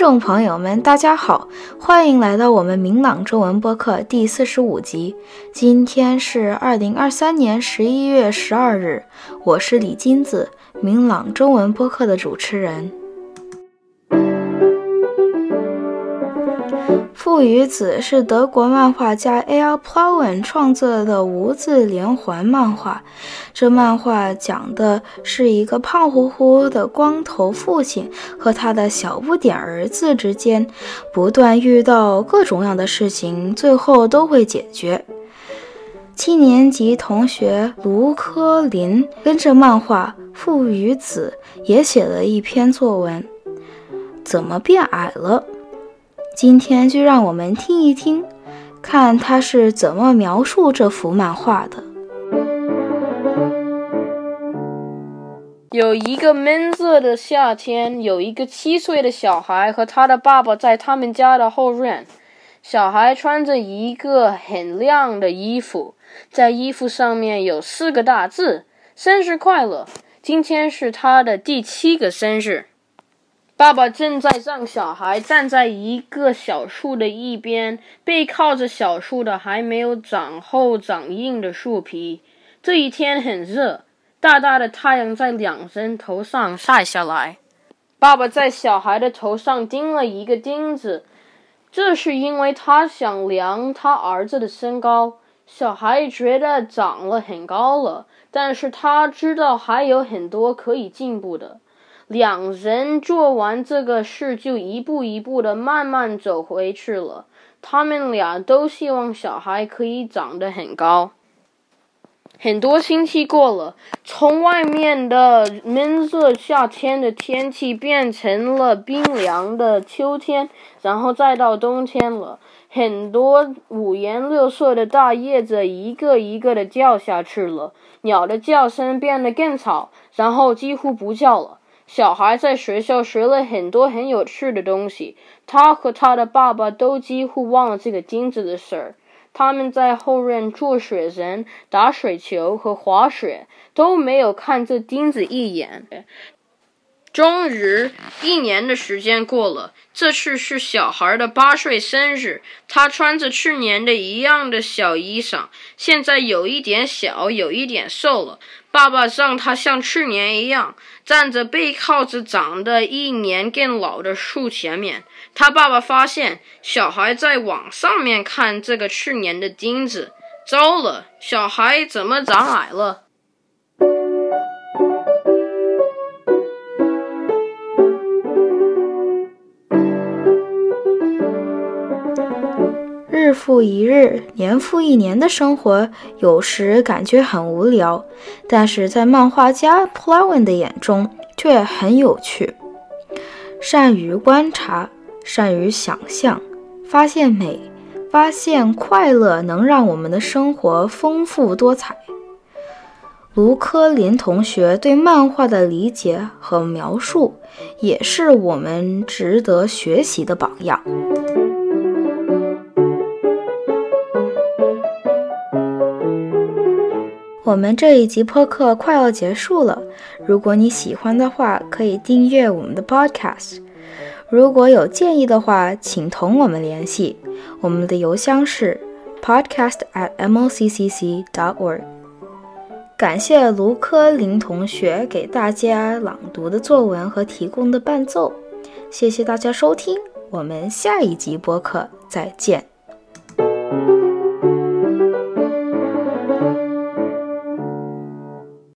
众朋友们，大家好，欢迎来到我们明朗中文播客第四十五集。今天是二零二三年十一月十二日，我是李金子，明朗中文播客的主持人。《父与子》是德国漫画家 A.L. Plauen 创作的无字连环漫画。这漫画讲的是一个胖乎乎的光头父亲和他的小不点儿子之间不断遇到各种样的事情，最后都会解决。七年级同学卢科林跟着漫画《父与子》也写了一篇作文：怎么变矮了？今天就让我们听一听，看他是怎么描述这幅漫画的。有一个闷热的夏天，有一个七岁的小孩和他的爸爸在他们家的后院。小孩穿着一个很亮的衣服，在衣服上面有四个大字：“生日快乐。”今天是他的第七个生日。爸爸正在让小孩站在一个小树的一边，背靠着小树的还没有长厚长硬的树皮。这一天很热，大大的太阳在两人头上晒下来。爸爸在小孩的头上钉了一个钉子，这是因为他想量他儿子的身高。小孩觉得长了很高了，但是他知道还有很多可以进步的。两人做完这个事，就一步一步的慢慢走回去了。他们俩都希望小孩可以长得很高。很多星期过了，从外面的闷热夏天的天气变成了冰凉的秋天，然后再到冬天了。很多五颜六色的大叶子一个一个的掉下去了，鸟的叫声变得更吵，然后几乎不叫了。小孩在学校学了很多很有趣的东西，他和他的爸爸都几乎忘了这个钉子的事儿。他们在后院做雪人、打水球和滑雪，都没有看这钉子一眼。终于，一年的时间过了。这次是小孩的八岁生日，他穿着去年的一样的小衣裳，现在有一点小，有一点瘦了。爸爸让他像去年一样，站着背靠着长得一年更老的树前面。他爸爸发现小孩在往上面看这个去年的钉子，糟了，小孩怎么长矮了？日复一日，年复一年的生活，有时感觉很无聊，但是在漫画家 Plowen 的眼中却很有趣。善于观察，善于想象，发现美，发现快乐，能让我们的生活丰富多彩。卢科林同学对漫画的理解和描述，也是我们值得学习的榜样。我们这一集播客快要结束了，如果你喜欢的话，可以订阅我们的 Podcast。如果有建议的话，请同我们联系，我们的邮箱是 podcast@mlccc.org。感谢卢科林同学给大家朗读的作文和提供的伴奏，谢谢大家收听，我们下一集播客再见。